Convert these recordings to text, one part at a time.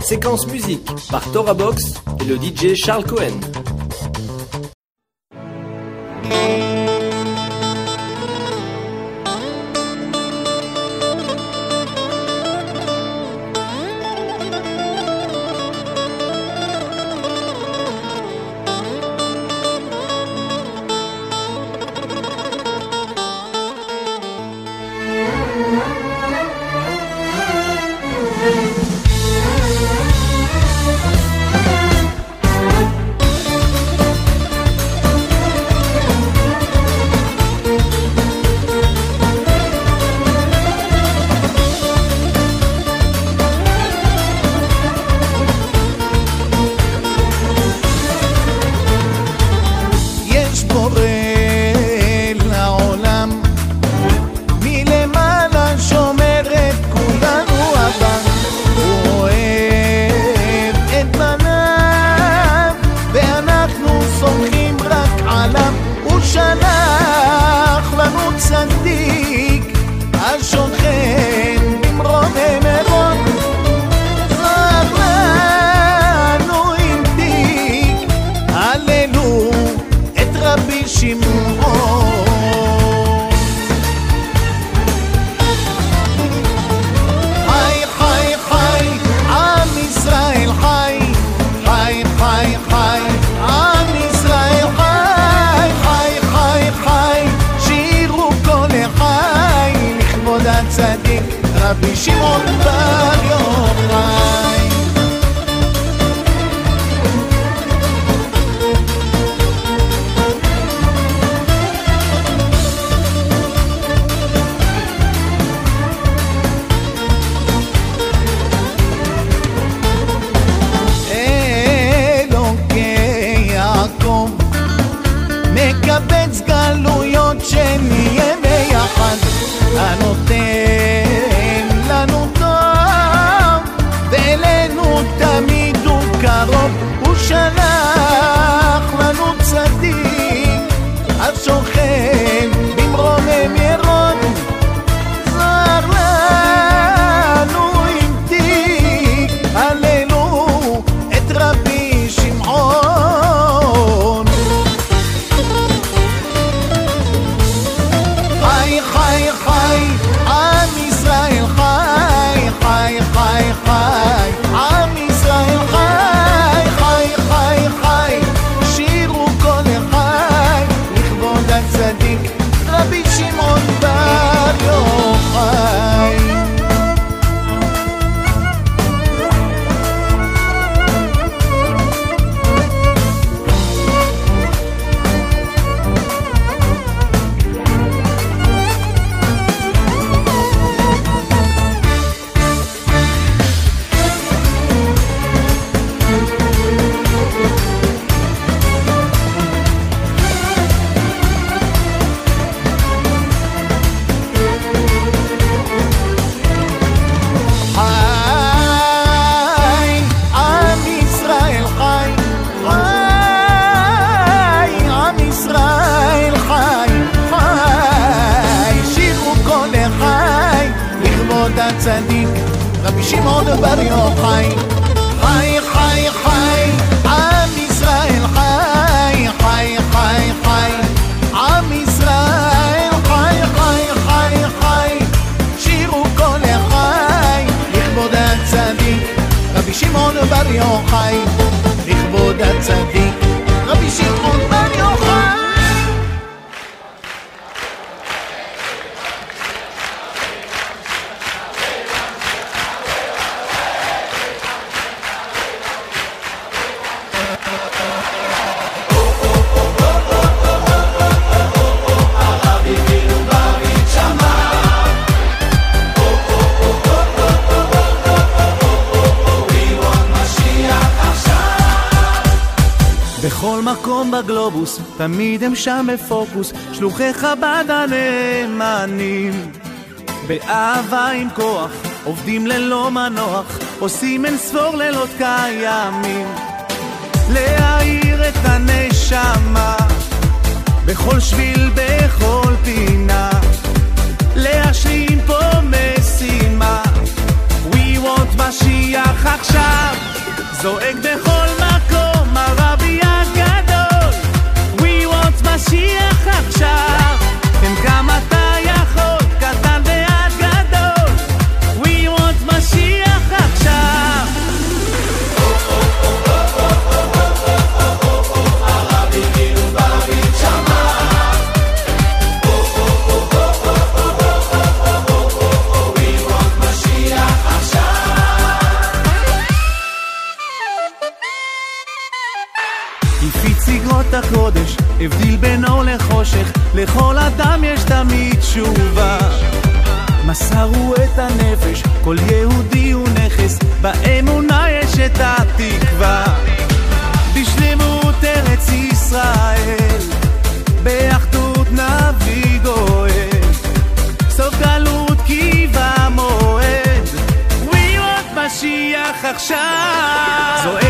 Séquence musique par Tora Box et le DJ Charles Cohen. בר יוחאי, לכבוד הצדיק. פוקוס, תמיד הם שם בפוקוס, שלוחי חב"ד הנאמנים. באהבה עם כוח, עובדים ללא מנוח, עושים אין ספור לילות קיימים. להאיר את הנשמה, בכל שביל, בכל... עכשיו. זועק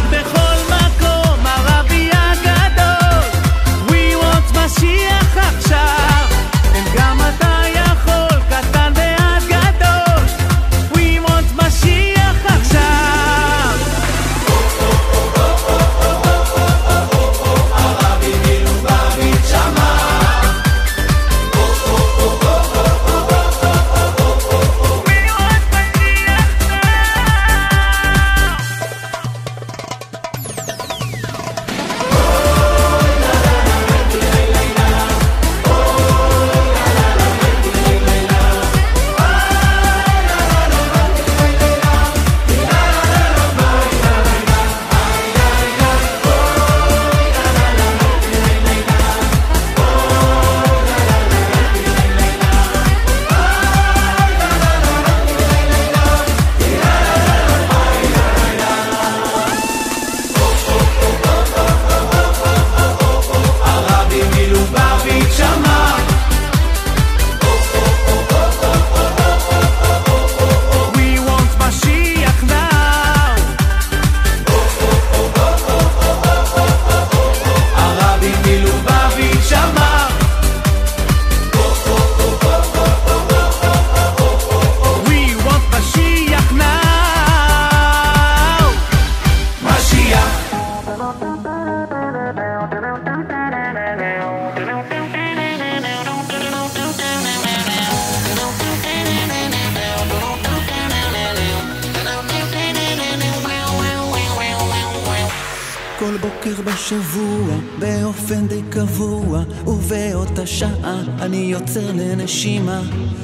באופן די קבוע, ובאותה שעה אני יוצר לנשימה.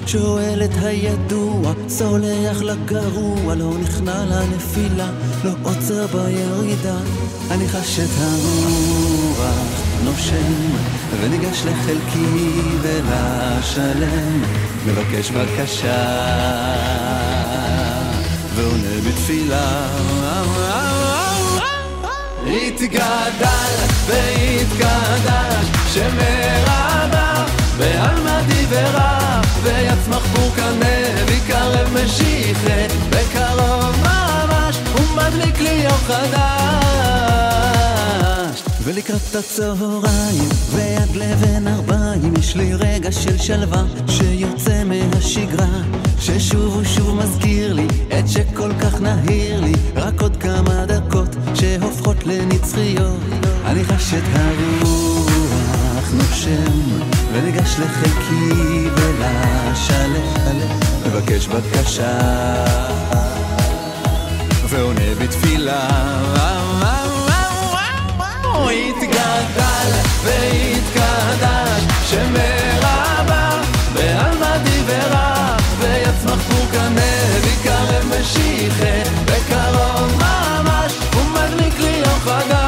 שואל את הידוע, סולח לגרוע, לא נכנע לנפילה, לא עוצר בירידה. אני חש את הרוח נושם, וניגש לחלקי ולשלם, מבקש בקשה, ועונה בתפילה. התגדל והתקדש שמרבה בעלמא דיברה ויצמח פורקנה ויקרב משיחה בקרוב ממש ומדליק לי יום חדש ולקראת הצהריים ועד לבן ארבעים יש לי רגע של שלווה שיוצא מהשגרה ששוב ושוב מזכיר לי את שכל כך נהיר לי. רק עוד כמה דקות שהופכות לנצחיות. אני חש את הרוח נושם וניגש לחלקי ולשלם מבקש בקשה ועונה בתפילה התגדל והתקדש שמרבה בעלמא דיברה ויצמח פורקנה ויקרב משיחה בקרוב ממש ומדליק לי יום חדש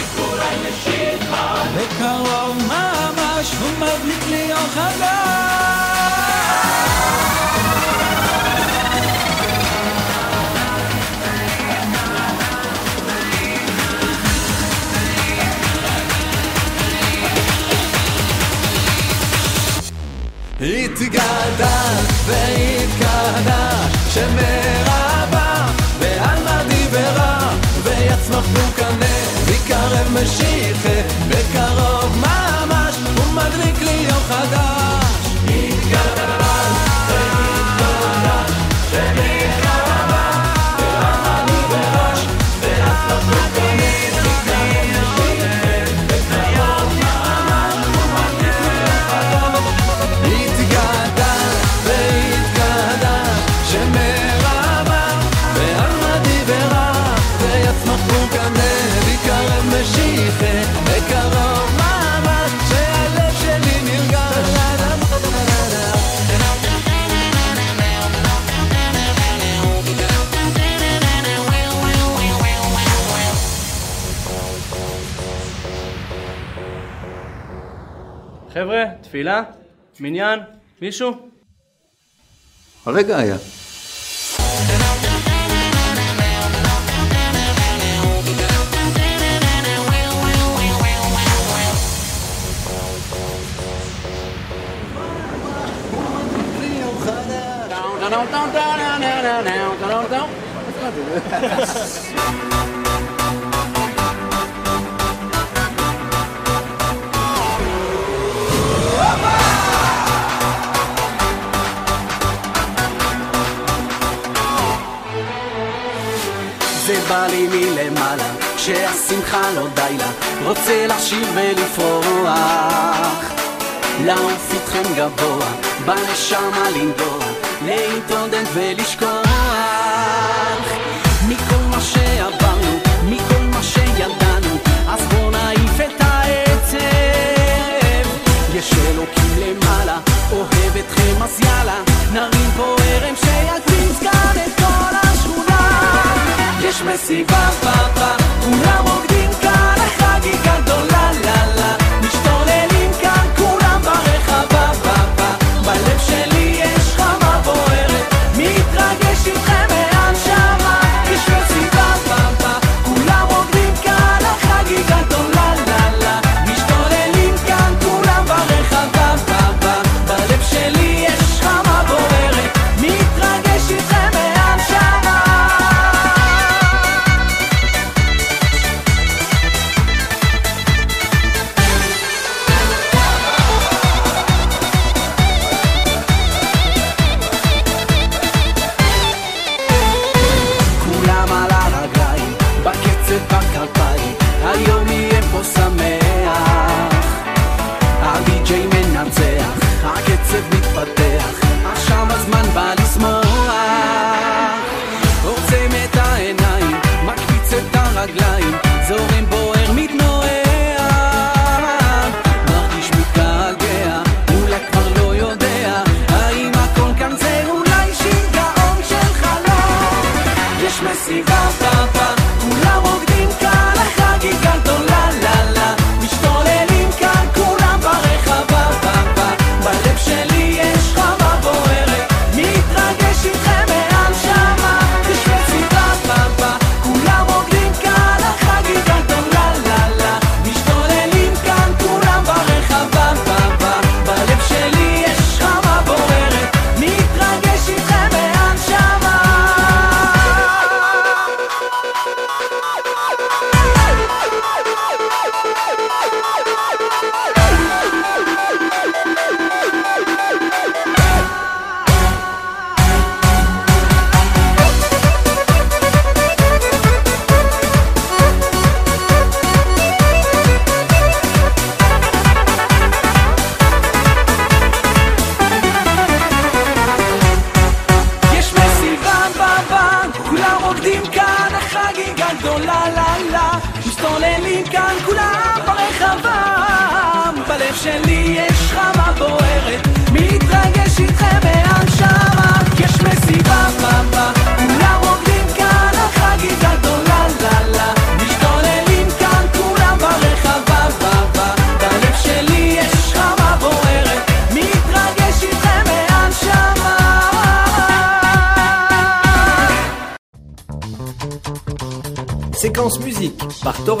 בקרוב ממש הוא מדליק לי אור חדש התגדש והתקדש שמרבה ויקרב משיחה בקרוב תפילה? מניין? מישהו? הרגע היה. זה בא לי מלמעלה, שהשמחה לא די לה, רוצה לשיר ולפרוח. לעוף איתכם גבוה, בנשמה לנגוע, להתעודד ולשכוח. מכל מה שעברנו, מכל מה שידענו, אז בוא נעיף את העצב. יש אלוקים למעלה, אוהב אתכם אז יאללה, נרים פה ערם שיקפיץ יש מסיבה par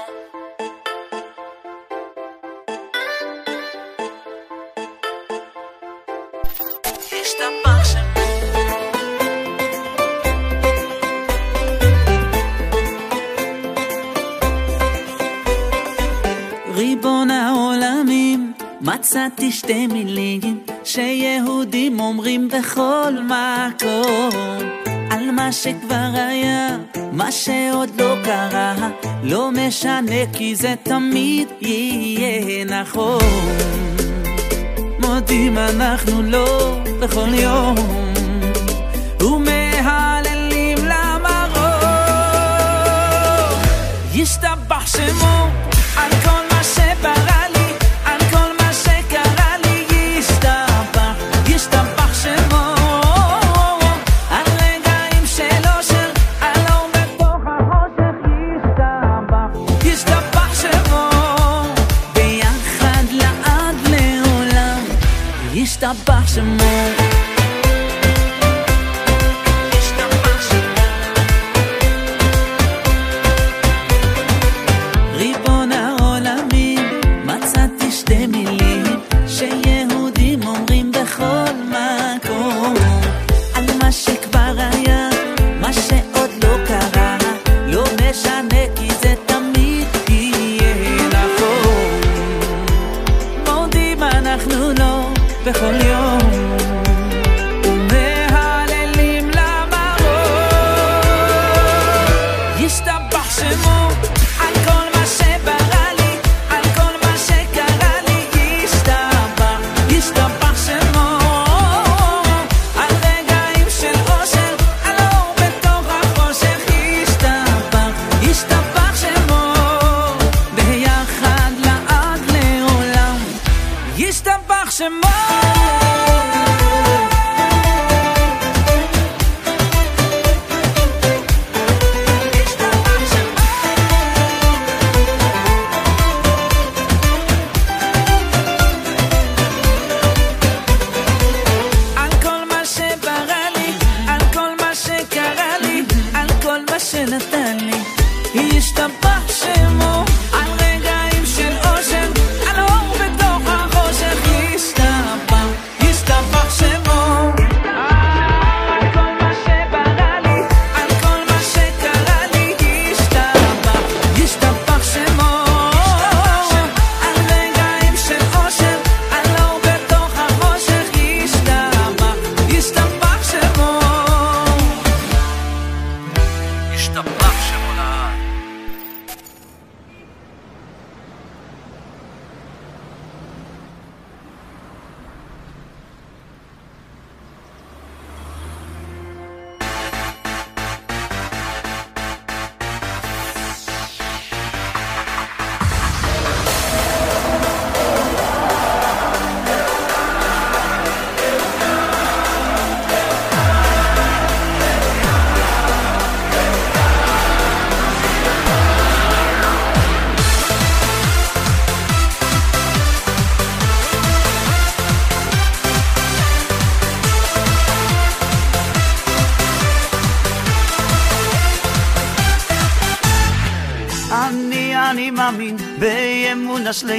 מצאתי שתי מילים שיהודים אומרים בכל מקום על מה שכבר היה, מה שעוד לא קרה, לא משנה כי זה תמיד יהיה נכון. מודים אנחנו לו בכל יום, ומהללים למרום. ישתבח שמו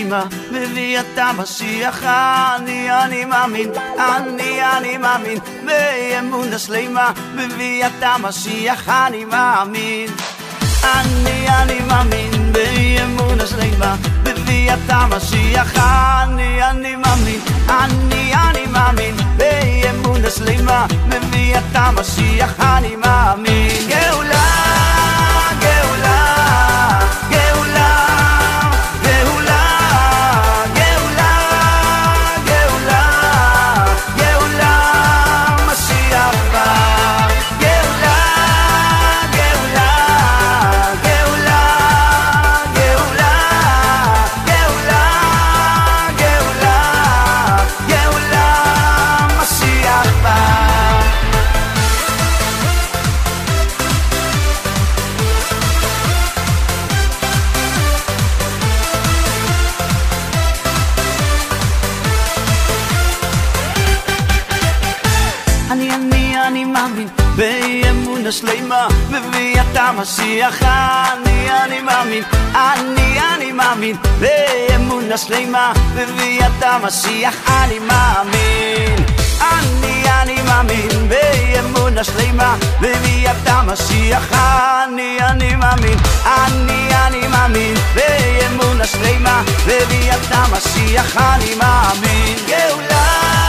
באמונה שלמה, בביאת המשיח. אני, אני מאמין, אני, אני מאמין באמונה שלמה, בביאת המשיח. אני מאמין. אני, אני מאמין באמונה שלמה, בביאת המשיח. אני, אני מאמין, אני, אני מאמין באמונה שלמה, בביאת המשיח. אני מאמין. גאולה מאמין באמונה שלמה בביאת המשיח. אני אני מאמין אני אני מאמין באמונה שלמה בביאת המשיח. אני מאמין אני אני מאמין באמונה שלמה בביאת המשיח. אני אני מאמין אני אני מאמין באמונה שלמה בביאת המשיח. אני מאמין. גאולה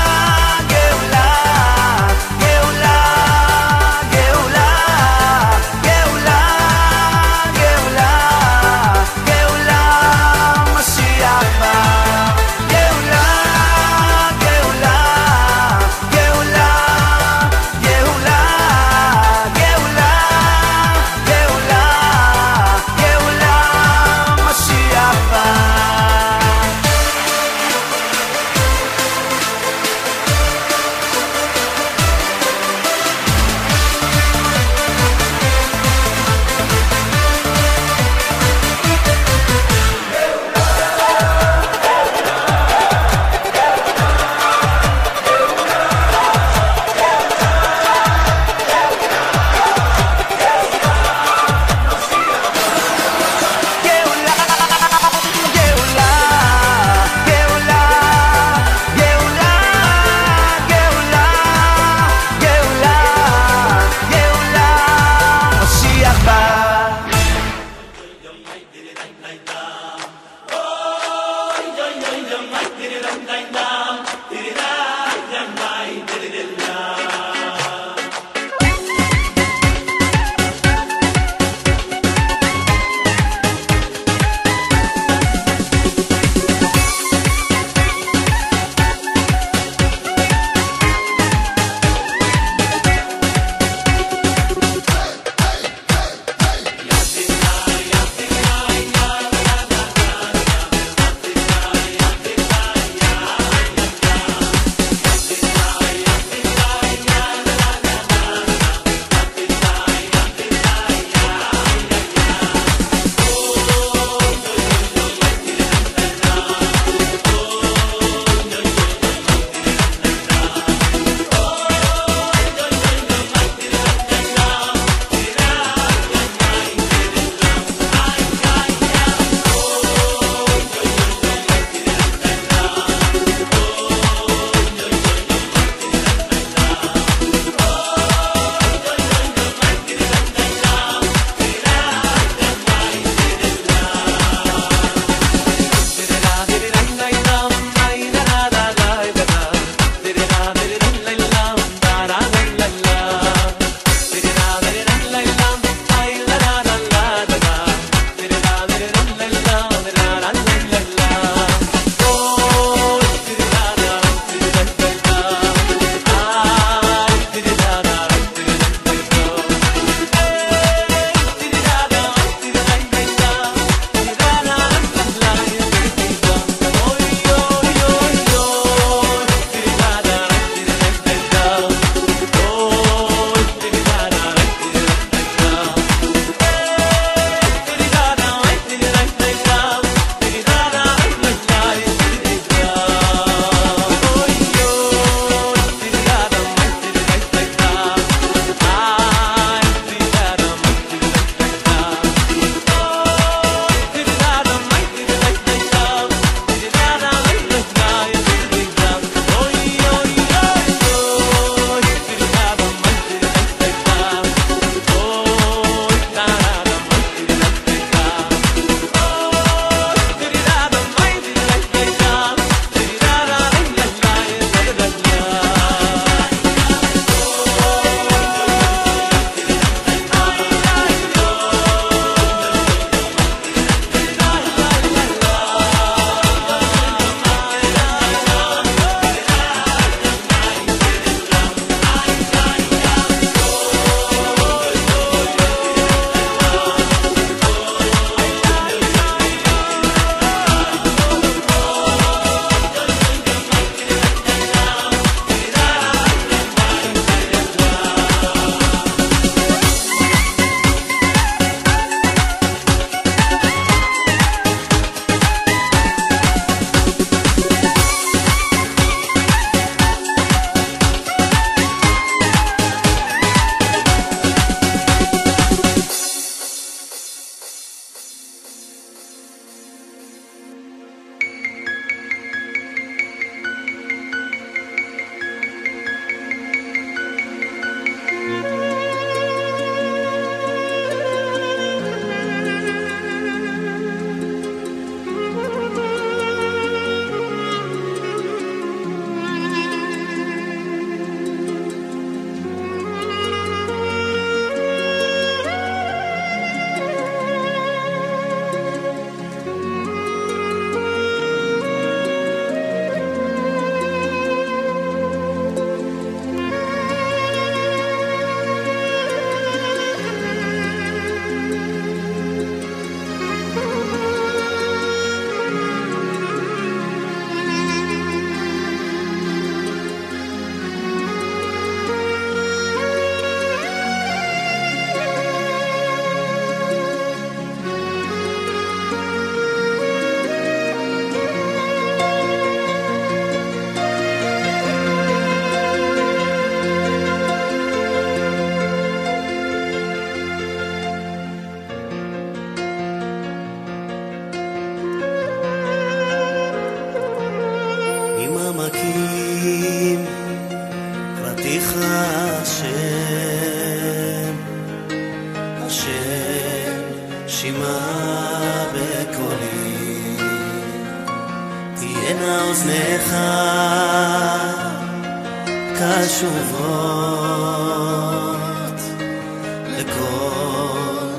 גדול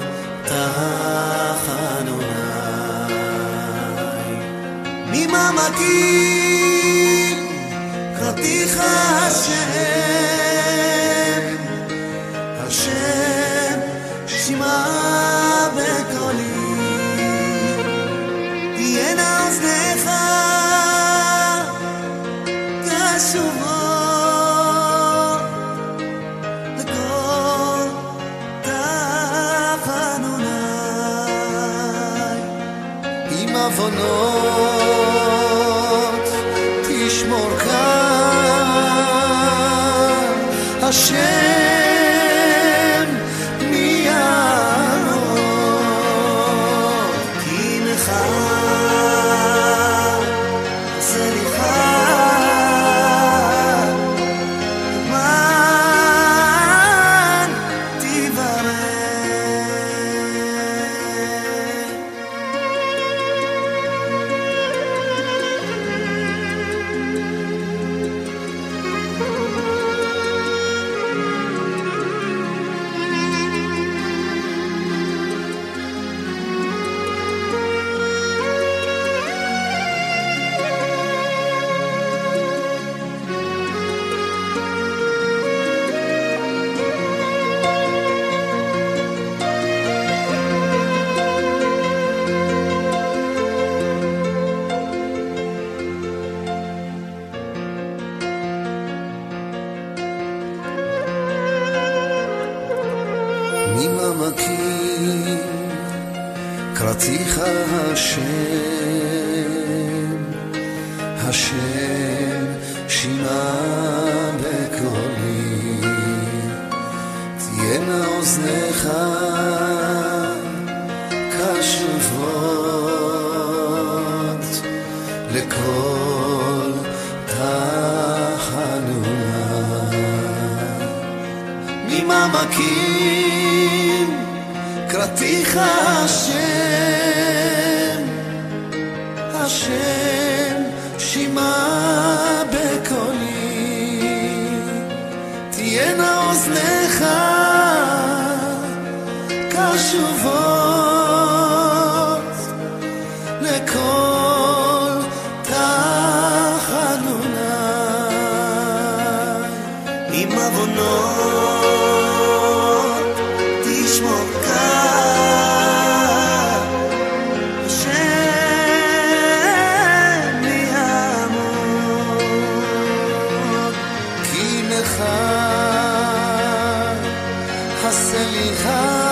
תחנוני. ממעמקים תהיינה אוזניך קשובות לכל תחנונה. ממעמקים קראתיך השם תשובות לכל תחנונה עם עוונות תשמור כאן השם יעמוד. כי לך הסליחה